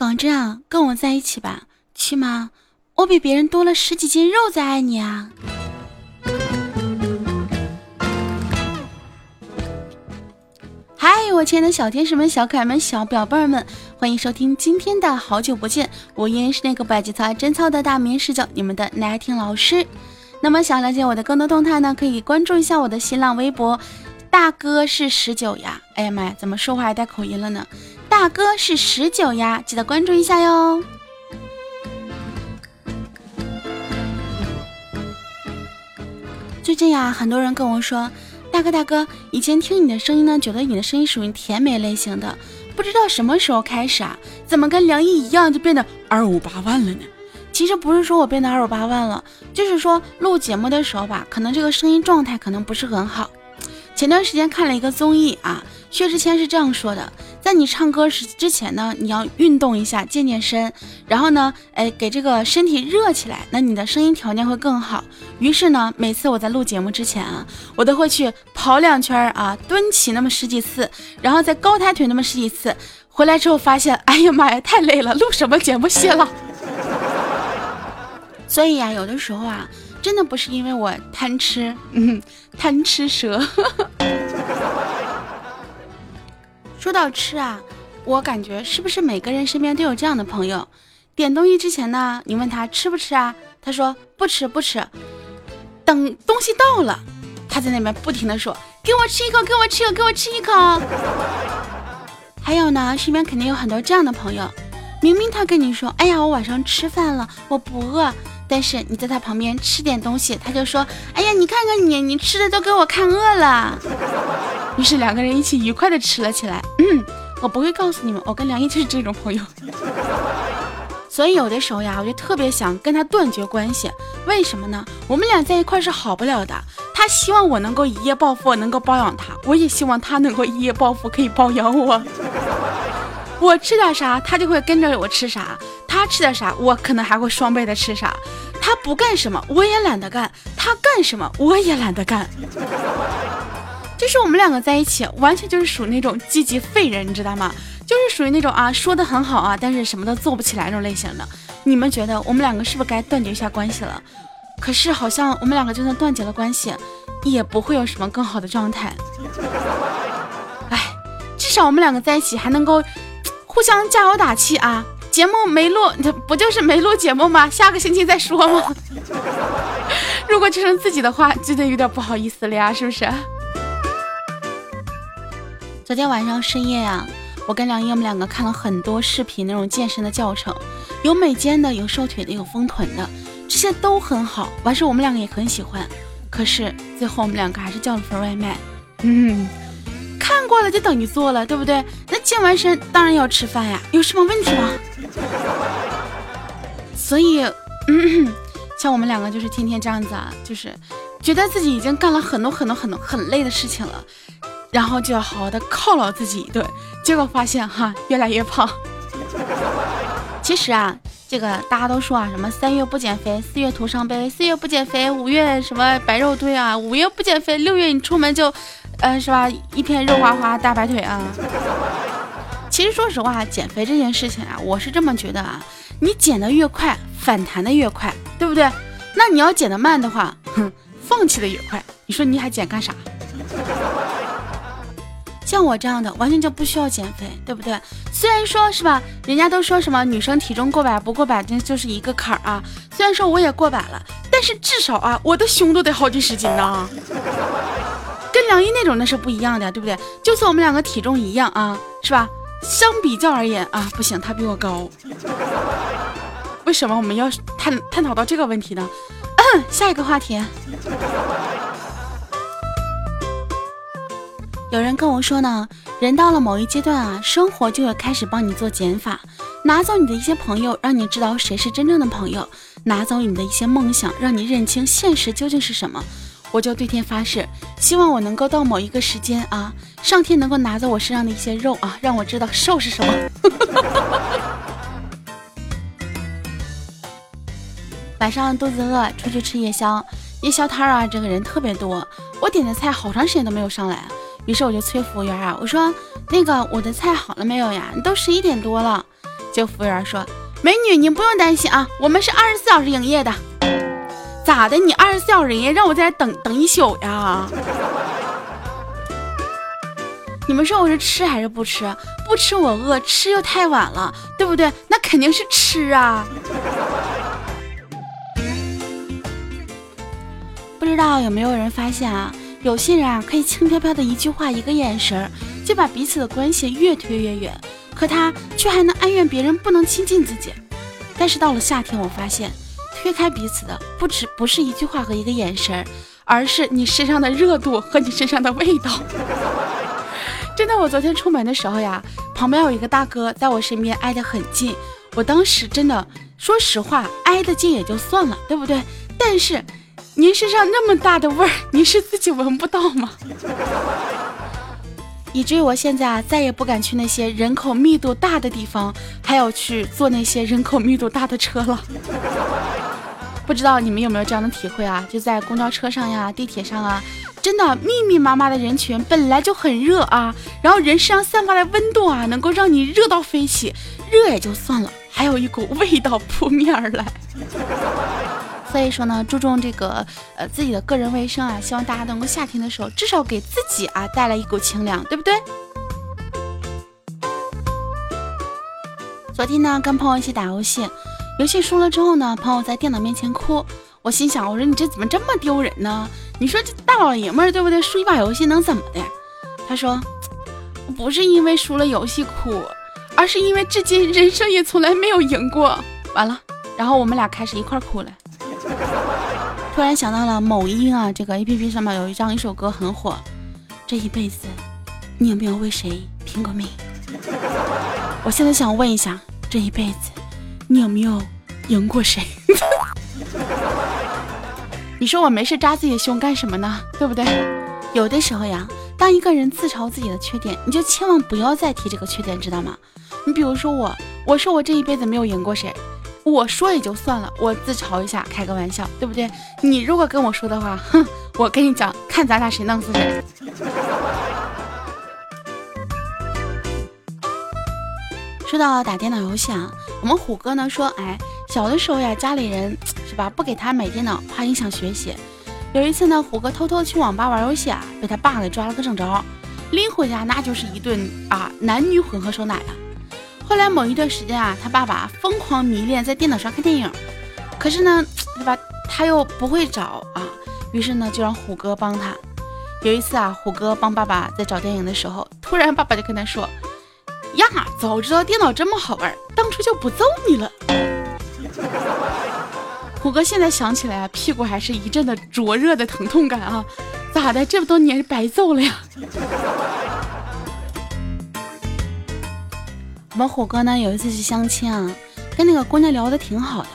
港真啊，跟我在一起吧，起码我比别人多了十几斤肉在爱你啊。嗨，我亲爱的小天使们、小可爱们、小表妹儿们，欢迎收听今天的好久不见，我依然是那个不爱节操、真操的大名视角，你们的奶听老师。那么想了解我的更多动态呢，可以关注一下我的新浪微博，大哥是十九呀。哎呀妈呀，怎么说话还带口音了呢？大哥是十九呀，记得关注一下哟。最近呀，很多人跟我说。大哥大哥，以前听你的声音呢，觉得你的声音属于甜美类型的，不知道什么时候开始啊，怎么跟梁毅一样就变得二五八万了呢？其实不是说我变得二五八万了，就是说录节目的时候吧，可能这个声音状态可能不是很好。前段时间看了一个综艺啊，薛之谦是这样说的。在你唱歌时之前呢，你要运动一下，健健身，然后呢，哎，给这个身体热起来，那你的声音条件会更好。于是呢，每次我在录节目之前啊，我都会去跑两圈啊，蹲起那么十几次，然后再高抬腿那么十几次。回来之后发现，哎呀妈呀，太累了，录什么节目歇了。所以呀，有的时候啊，真的不是因为我贪吃，嗯，贪吃蛇。说到吃啊，我感觉是不是每个人身边都有这样的朋友？点东西之前呢，你问他吃不吃啊？他说不吃不吃。等东西到了，他在那边不停的说给我吃一口，给我吃一口，给我吃一口。还有呢，身边肯定有很多这样的朋友，明明他跟你说，哎呀，我晚上吃饭了，我不饿。但是你在他旁边吃点东西，他就说，哎呀，你看看你，你吃的都给我看饿了。于是两个人一起愉快的吃了起来。嗯，我不会告诉你们，我跟梁毅就是这种朋友。所以有的时候呀，我就特别想跟他断绝关系。为什么呢？我们俩在一块是好不了的。他希望我能够一夜暴富，能够包养他；我也希望他能够一夜暴富，可以包养我。我吃点啥，他就会跟着我吃啥；他吃点啥，我可能还会双倍的吃啥。他不干什么，我也懒得干；他干什么，我也懒得干。就是我们两个在一起，完全就是属于那种积极废人，你知道吗？就是属于那种啊，说的很好啊，但是什么都做不起来那种类型的。你们觉得我们两个是不是该断绝一下关系了？可是好像我们两个就算断绝了关系，也不会有什么更好的状态。哎，至少我们两个在一起还能够互相加油打气啊。节目没录，这不就是没录节目吗？下个星期再说吗？如果只剩自己的话，真的有点不好意思了呀，是不是？昨天晚上深夜呀，我跟梁毅我们两个看了很多视频，那种健身的教程，有美肩的，有瘦腿的，有丰臀的，这些都很好。完事我们两个也很喜欢，可是最后我们两个还是叫了份外卖。嗯，看过了就等于做了，对不对？那健完身当然要吃饭呀，有什么问题吗？所以，嗯，像我们两个就是天天这样子啊，就是觉得自己已经干了很多很多很多很累的事情了。然后就要好好的犒劳自己一顿，结果发现哈越来越胖。其实啊，这个大家都说啊，什么三月不减肥，四月徒伤悲；四月不减肥，五月什么白肉堆啊；五月不减肥，六月你出门就，呃，是吧，一片肉花花大白腿啊。其实说实话，减肥这件事情啊，我是这么觉得啊，你减的越快，反弹的越快，对不对？那你要减的慢的话，哼，放弃的越快。你说你还减干啥？像我这样的完全就不需要减肥，对不对？虽然说是吧，人家都说什么女生体重过百不过百，这就是一个坎儿啊。虽然说我也过百了，但是至少啊，我的胸都得好几十斤呢。跟梁一那种那是不一样的，对不对？就算我们两个体重一样啊，是吧？相比较而言啊，不行，他比我高。为什么我们要探探讨到这个问题呢？下一个话题。有人跟我说呢，人到了某一阶段啊，生活就会开始帮你做减法，拿走你的一些朋友，让你知道谁是真正的朋友；拿走你的一些梦想，让你认清现实究竟是什么。我就对天发誓，希望我能够到某一个时间啊，上天能够拿走我身上的一些肉啊，让我知道瘦是什么。晚上肚子饿，出去吃夜宵，夜宵摊啊，这个人特别多，我点的菜好长时间都没有上来。于是我就催服务员啊，我说那个我的菜好了没有呀？都十一点多了。就服务员说：“美女，你不用担心啊，我们是二十四小时营业的。咋的？你二十四小时营业，让我在这等等一宿呀？你们说我是吃还是不吃？不吃我饿，吃又太晚了，对不对？那肯定是吃啊。不知道有没有人发现啊？有些人啊，可以轻飘飘的一句话，一个眼神，就把彼此的关系越推越远。”可他却还能哀怨别人不能亲近自己，但是到了夏天，我发现推开彼此的不止不是一句话和一个眼神，而是你身上的热度和你身上的味道。真的，我昨天出门的时候呀，旁边有一个大哥在我身边挨得很近，我当时真的，说实话，挨得近也就算了，对不对？但是您身上那么大的味儿，您是自己闻不到吗？以至于我现在啊，再也不敢去那些人口密度大的地方，还有去坐那些人口密度大的车了。不知道你们有没有这样的体会啊？就在公交车上呀、地铁上啊，真的密密麻麻的人群本来就很热啊，然后人身上散发的温度啊，能够让你热到飞起，热也就算了，还有一股味道扑面而来。所以说呢，注重这个呃自己的个人卫生啊，希望大家能够夏天的时候至少给自己啊带来一股清凉，对不对？昨天呢跟朋友一起打游戏，游戏输了之后呢，朋友在电脑面前哭，我心想，我说你这怎么这么丢人呢？你说这大老爷们儿对不对？输一把游戏能怎么的？他说不是因为输了游戏哭，而是因为至今人生也从来没有赢过。完了，然后我们俩开始一块哭了。突然想到了某音啊，这个 A P P 上面有一张一首歌很火，这一辈子你有没有为谁拼过命？我现在想问一下，这一辈子你有没有赢过谁？你说我没事扎自己的胸干什么呢？对不对？有的时候呀，当一个人自嘲自己的缺点，你就千万不要再提这个缺点，知道吗？你比如说我，我说我这一辈子没有赢过谁。我说也就算了，我自嘲一下，开个玩笑，对不对？你如果跟我说的话，哼，我跟你讲，看咱俩谁弄死谁。说到打电脑游戏啊，我们虎哥呢说，哎，小的时候呀，家里人是吧，不给他买电脑，怕影响学习。有一次呢，虎哥偷偷去网吧玩游戏啊，被他爸给抓了个正着，拎回家那就是一顿啊男女混合手奶啊。后来某一段时间啊，他爸爸疯狂迷恋在电脑上看电影，可是呢，是吧？他又不会找啊，于是呢，就让虎哥帮他。有一次啊，虎哥帮爸爸在找电影的时候，突然爸爸就跟他说：“呀，早知道电脑这么好玩，当初就不揍你了。”虎哥现在想起来啊，屁股还是一阵的灼热的疼痛感啊！咋的？这么多年白揍了呀？我们虎哥呢有一次去相亲啊，跟那个姑娘聊的挺好的，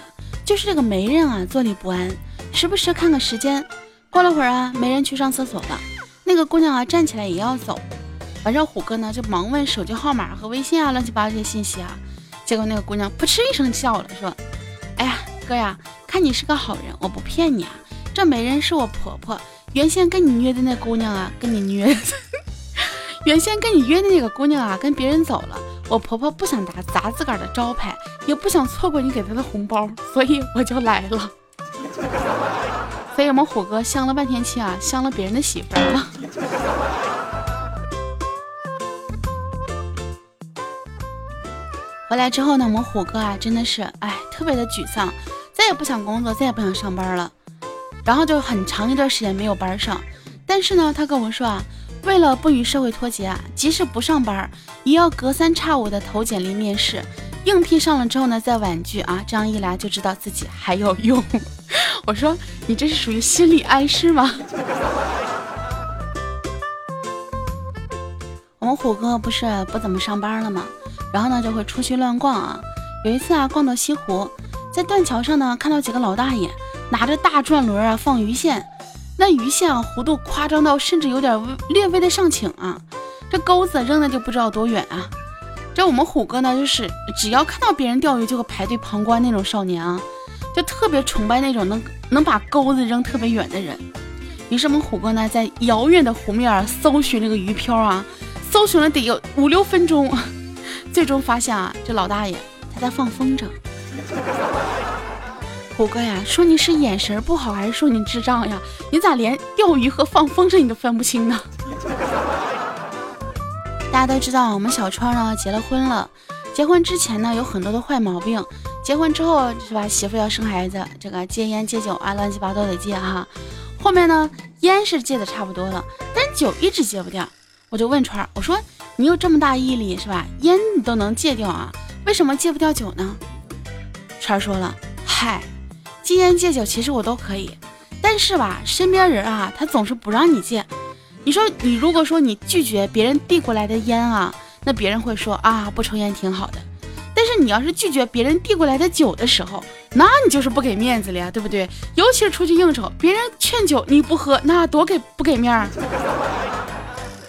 就是这个媒人啊坐立不安，时不时看个时间。过了会儿啊，媒人去上厕所了，那个姑娘啊站起来也要走，完事虎哥呢就忙问手机号码和微信啊，乱七八糟这些信息啊。结果那个姑娘扑哧一声笑了，说：“哎呀，哥呀，看你是个好人，我不骗你啊，这媒人是我婆婆，原先跟你约的那姑娘啊，跟你约，原先跟你约的那个姑娘啊，跟别人走了。”我婆婆不想打砸自个儿的招牌，也不想错过你给她的红包，所以我就来了。所以我们虎哥相了半天亲啊，相了别人的媳妇了。回来之后呢，我们虎哥啊，真的是哎，特别的沮丧，再也不想工作，再也不想上班了。然后就很长一段时间没有班上，但是呢，他跟我说啊。为了不与社会脱节啊，即使不上班，也要隔三差五的投简历面试，应聘上了之后呢，再婉拒啊，这样一来就知道自己还有用。我说你这是属于心理暗示吗？我们虎哥不是不怎么上班了吗？然后呢就会出去乱逛啊。有一次啊，逛到西湖，在断桥上呢，看到几个老大爷拿着大转轮啊放鱼线。那鱼线啊，弧度夸张到甚至有点略微的上倾啊，这钩子扔的就不知道多远啊。这我们虎哥呢，就是只要看到别人钓鱼就会排队旁观那种少年啊，就特别崇拜那种能能把钩子扔特别远的人。于是我们虎哥呢，在遥远的湖面搜寻这个鱼漂啊，搜寻了得有五六分钟，最终发现啊，这老大爷他在放风筝。虎哥呀，说你是眼神不好，还是说你智障呀？你咋连钓鱼和放风筝你都分不清呢？大家都知道，我们小川呢结了婚了。结婚之前呢有很多的坏毛病，结婚之后是吧？媳妇要生孩子，这个戒烟戒酒啊，乱七八糟得戒哈。后面呢烟是戒的差不多了，但酒一直戒不掉。我就问川，我说你有这么大毅力是吧？烟你都能戒掉啊，为什么戒不掉酒呢？川说了，嗨。戒烟戒酒其实我都可以，但是吧，身边人啊，他总是不让你戒。你说你如果说你拒绝别人递过来的烟啊，那别人会说啊，不抽烟挺好的。但是你要是拒绝别人递过来的酒的时候，那你就是不给面子了呀，对不对？尤其是出去应酬，别人劝酒你不喝，那多给不给面儿？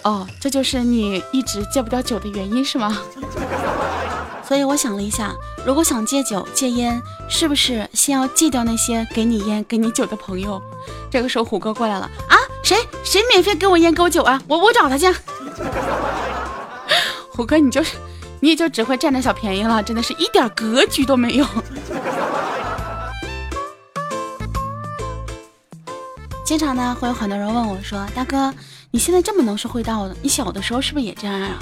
哦，这就是你一直戒不掉酒的原因是吗？所以我想了一下，如果想戒酒戒烟，是不是先要戒掉那些给你烟给你酒的朋友？这个时候虎哥过来了啊，谁谁免费给我烟给我酒啊？我我找他去。虎哥你就是你也就只会占点小便宜了，真的是一点格局都没有。经常呢会有很多人问我说，大哥你现在这么能说会道的，你小的时候是不是也这样啊？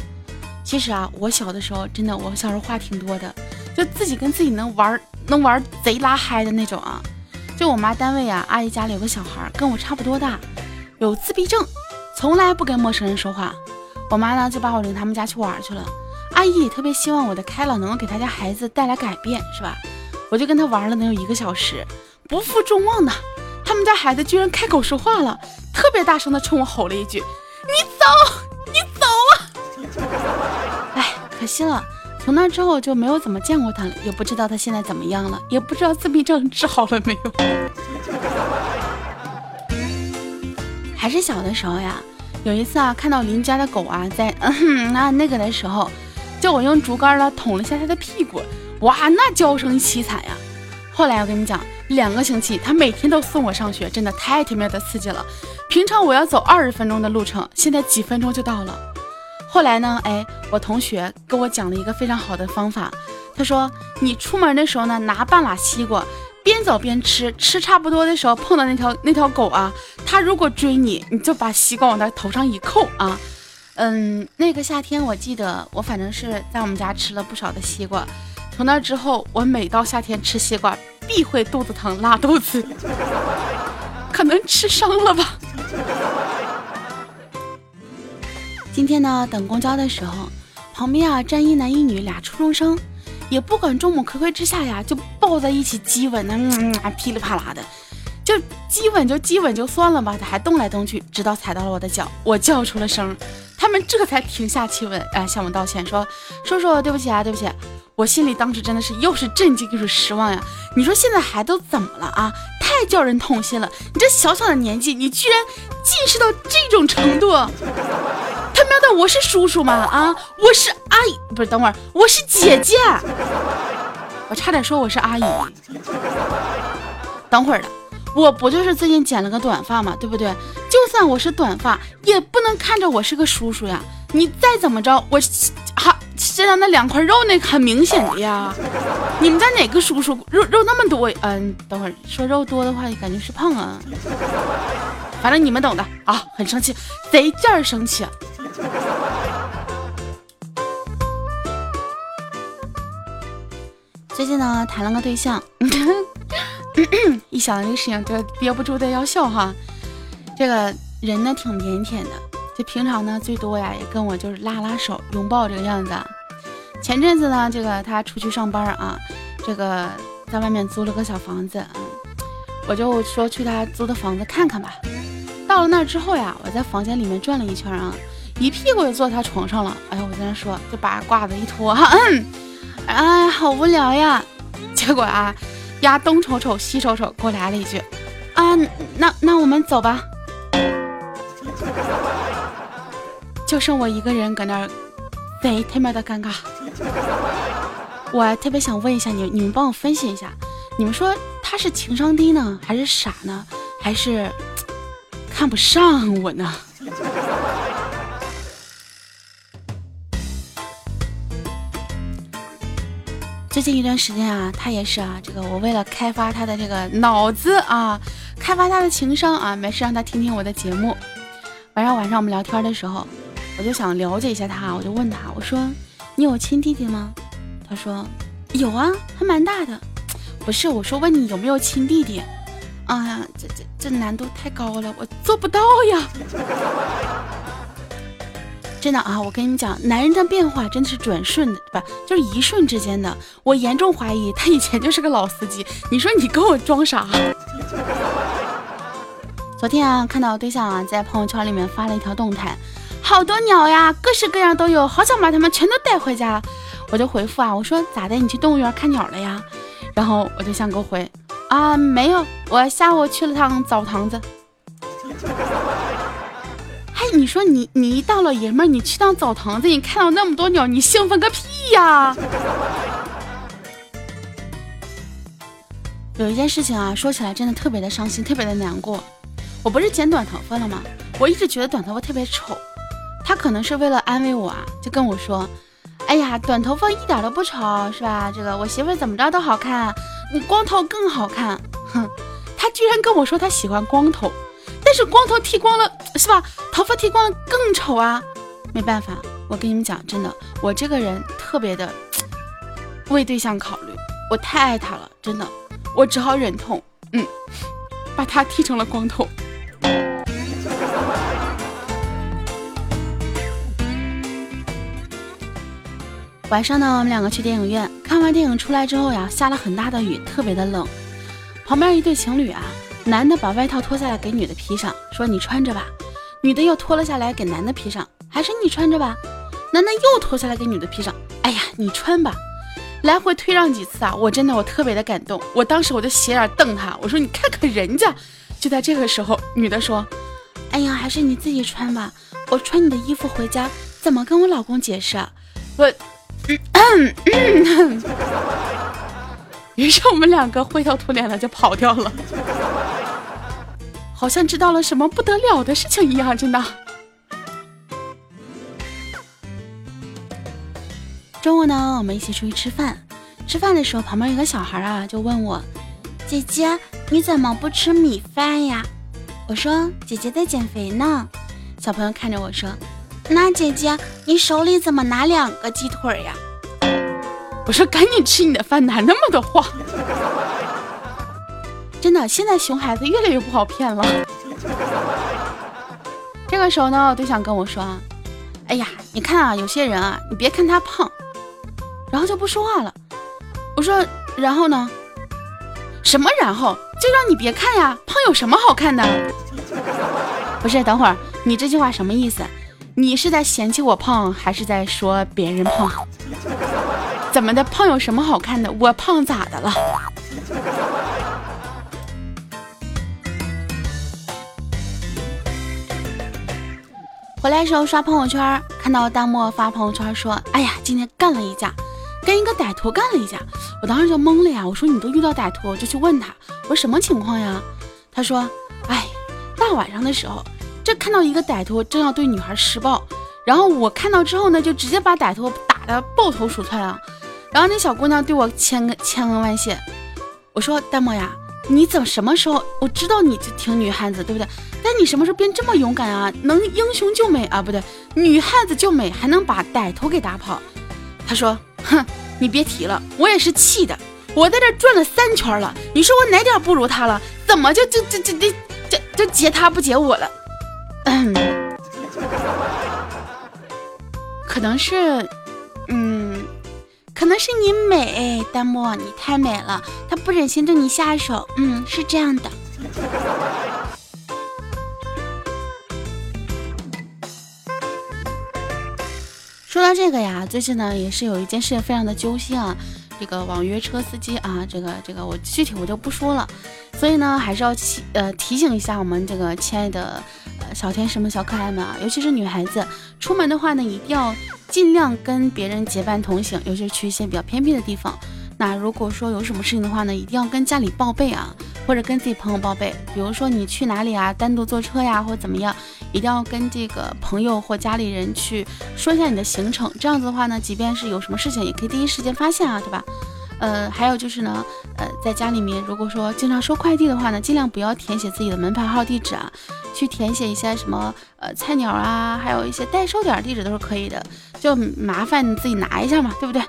其实啊，我小的时候真的，我小时候话挺多的，就自己跟自己能玩，能玩贼拉嗨的那种啊。就我妈单位啊，阿姨家里有个小孩，跟我差不多大，有自闭症，从来不跟陌生人说话。我妈呢就把我领他们家去玩去了。阿姨也特别希望我的开朗能够给他家孩子带来改变，是吧？我就跟他玩了能有一个小时，不负众望的，他们家孩子居然开口说话了，特别大声的冲我吼了一句：“你走，你走啊！”哎可惜了，从那之后就没有怎么见过他了，也不知道他现在怎么样了，也不知道自闭症治好了没有。还是小的时候呀，有一次啊，看到邻家的狗啊在 那那个的时候，叫我用竹竿呢捅了一下它的屁股，哇，那叫声凄惨呀。后来我跟你讲，两个星期他每天都送我上学，真的太他妈的刺激了。平常我要走二十分钟的路程，现在几分钟就到了。后来呢？哎，我同学跟我讲了一个非常好的方法。他说，你出门的时候呢，拿半拉西瓜，边走边吃，吃差不多的时候碰到那条那条狗啊，它如果追你，你就把西瓜往它头上一扣啊。嗯，那个夏天我记得我反正是在我们家吃了不少的西瓜。从那之后，我每到夏天吃西瓜必会肚子疼拉肚子，可能吃伤了吧。今天呢，等公交的时候，旁边啊站一男一女俩初中生，也不管众目睽睽之下呀，就抱在一起激吻呢，噼里啪啦的，就激吻就激吻就算了吧，他还动来动去，直到踩到了我的脚，我叫出了声，他们这才停下亲吻，啊，向我道歉说，叔叔对不起啊，对不起，我心里当时真的是又是震惊又是失望呀，你说现在孩子怎么了啊？太叫人痛心了，你这小小的年纪，你居然近视到这种程度。他喵的，我是叔叔吗？啊，我是阿姨，不是，等会儿我是姐姐，我差点说我是阿姨。等会儿的，我不就是最近剪了个短发嘛，对不对？就算我是短发，也不能看着我是个叔叔呀。你再怎么着，我哈身上那两块肉那很明显的呀。你们家哪个叔叔肉肉那么多？嗯，等会儿说肉多的话，感觉是胖啊。反正你们懂的啊，很生气，贼劲儿生气。最近呢，谈了个对象，一想到这个事情就憋不住的要笑哈。这个人呢挺腼腆的，就平常呢最多呀也跟我就是拉拉手、拥抱这个样子。前阵子呢，这个他出去上班啊，这个在外面租了个小房子，我就说去他租的房子看看吧。到了那儿之后呀，我在房间里面转了一圈啊，一屁股就坐他床上了。哎呀，我在那说，就把褂子一脱哈。哎，好无聊呀！结果啊，丫东瞅瞅西瞅瞅，给我来了一句：“啊，那那我们走吧。”就剩我一个人搁那儿，贼他妈的尴尬。我特别想问一下你，你们帮我分析一下，你们说他是情商低呢，还是傻呢，还是看不上我呢？最近一段时间啊，他也是啊，这个我为了开发他的这个脑子啊，开发他的情商啊，没事让他听听我的节目。晚上晚上我们聊天的时候，我就想了解一下他，我就问他，我说你有亲弟弟吗？他说有啊，还蛮大的。不是，我说问你有没有亲弟弟？哎呀，这这这难度太高了，我做不到呀。真的啊，我跟你们讲，男人的变化真的是转瞬的，不就是一瞬之间的。我严重怀疑他以前就是个老司机。你说你跟我装啥？昨天啊，看到对象啊在朋友圈里面发了一条动态，好多鸟呀，各式各样都有，好想把它们全都带回家。我就回复啊，我说咋的？你去动物园看鸟了呀？然后我对象给我回啊，没有，我下午去了趟澡堂子。你说你你一大老爷们儿，你去趟澡堂子，你看到那么多鸟，你兴奋个屁呀！有一件事情啊，说起来真的特别的伤心，特别的难过。我不是剪短头发了吗？我一直觉得短头发特别丑。他可能是为了安慰我啊，就跟我说：“哎呀，短头发一点都不丑，是吧？这个我媳妇怎么着都好看，你光头更好看。”哼，他居然跟我说他喜欢光头。但是光头剃光了是吧？头发剃光了更丑啊！没办法，我跟你们讲，真的，我这个人特别的 为对象考虑，我太爱他了，真的，我只好忍痛，嗯，把他剃成了光头。晚上呢，我们两个去电影院看完电影出来之后呀，下了很大的雨，特别的冷。旁边一对情侣啊。男的把外套脱下来给女的披上，说你穿着吧。女的又脱了下来给男的披上，还是你穿着吧。男的又脱下来给女的披上，哎呀，你穿吧。来回推让几次啊，我真的我特别的感动。我当时我就斜眼瞪他，我说你看看人家。就在这个时候，女的说，哎呀，还是你自己穿吧。我穿你的衣服回家，怎么跟我老公解释？我，于是我们两个灰头土脸的就跑掉了。好像知道了什么不得了的事情一样，真的。中午呢，我们一起出去吃饭。吃饭的时候，旁边有个小孩啊，就问我：“姐姐，你怎么不吃米饭呀？”我说：“姐姐在减肥呢。”小朋友看着我说：“那姐姐，你手里怎么拿两个鸡腿呀？”我说：“赶紧吃你的饭，哪那么多话？”真的，现在熊孩子越来越不好骗了。这个时候呢，我对象跟我说：“哎呀，你看啊，有些人啊，你别看他胖，然后就不说话了。”我说：“然后呢？什么然后？就让你别看呀，胖有什么好看的？不是，等会儿你这句话什么意思？你是在嫌弃我胖，还是在说别人胖？怎么的？胖有什么好看的？我胖咋的了？”回来时候刷朋友圈，看到弹幕发朋友圈说：“哎呀，今天干了一架，跟一个歹徒干了一架。”我当时就懵了呀，我说：“你都遇到歹徒，就去问他，我说什么情况呀？”他说：“哎，大晚上的时候，这看到一个歹徒正要对女孩施暴，然后我看到之后呢，就直接把歹徒打的抱头鼠窜啊。然后那小姑娘对我千千恩万谢。我说：弹幕呀。”你怎么什么时候？我知道你就挺女汉子，对不对？但你什么时候变这么勇敢啊？能英雄救美啊？不对，女汉子救美还能把歹徒给打跑。他说：“哼，你别提了，我也是气的。我在这转了三圈了，你说我哪点不如他了？怎么就就就就就就就劫他不劫我了？嗯，可能是，嗯。”可能是你美，弹幕你太美了，他不忍心对你下手。嗯，是这样的。说到这个呀，最近呢也是有一件事非常的揪心啊。这个网约车司机啊，这个这个我具体我就不说了，所以呢还是要提呃提醒一下我们这个亲爱的呃小天使们、小可爱们啊，尤其是女孩子，出门的话呢一定要。尽量跟别人结伴同行，尤其是去一些比较偏僻的地方。那如果说有什么事情的话呢，一定要跟家里报备啊，或者跟自己朋友报备。比如说你去哪里啊，单独坐车呀，或者怎么样，一定要跟这个朋友或家里人去说一下你的行程。这样子的话呢，即便是有什么事情，也可以第一时间发现啊，对吧？呃，还有就是呢，呃，在家里面如果说经常收快递的话呢，尽量不要填写自己的门牌号、地址啊，去填写一些什么呃菜鸟啊，还有一些代收点地址都是可以的，就麻烦你自己拿一下嘛，对不对？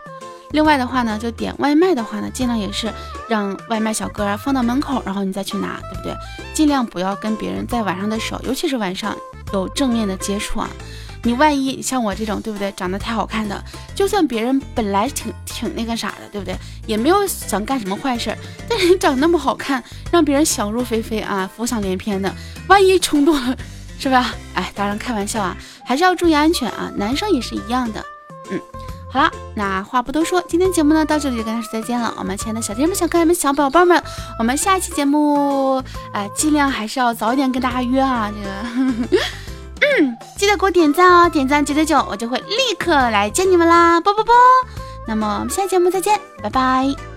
另外的话呢，就点外卖的话呢，尽量也是让外卖小哥啊放到门口，然后你再去拿，对不对？尽量不要跟别人在晚上的时候，尤其是晚上有正面的接触啊。你万一像我这种，对不对？长得太好看的，就算别人本来挺挺那个啥的，对不对？也没有想干什么坏事，但是你长那么好看，让别人想入非非啊，浮想联翩的，万一冲动了，是吧？哎，当然开玩笑啊，还是要注意安全啊，男生也是一样的。嗯，好了，那话不多说，今天节目呢到这里就跟大家说再见了。我们亲爱的小天们、小可爱们、小宝贝们，我们下期节目，哎，尽量还是要早一点跟大家约啊，这个。嗯，记得给我点赞哦，点赞九九九，我就会立刻来见你们啦，啵啵啵。那么我们下期节目再见，拜拜。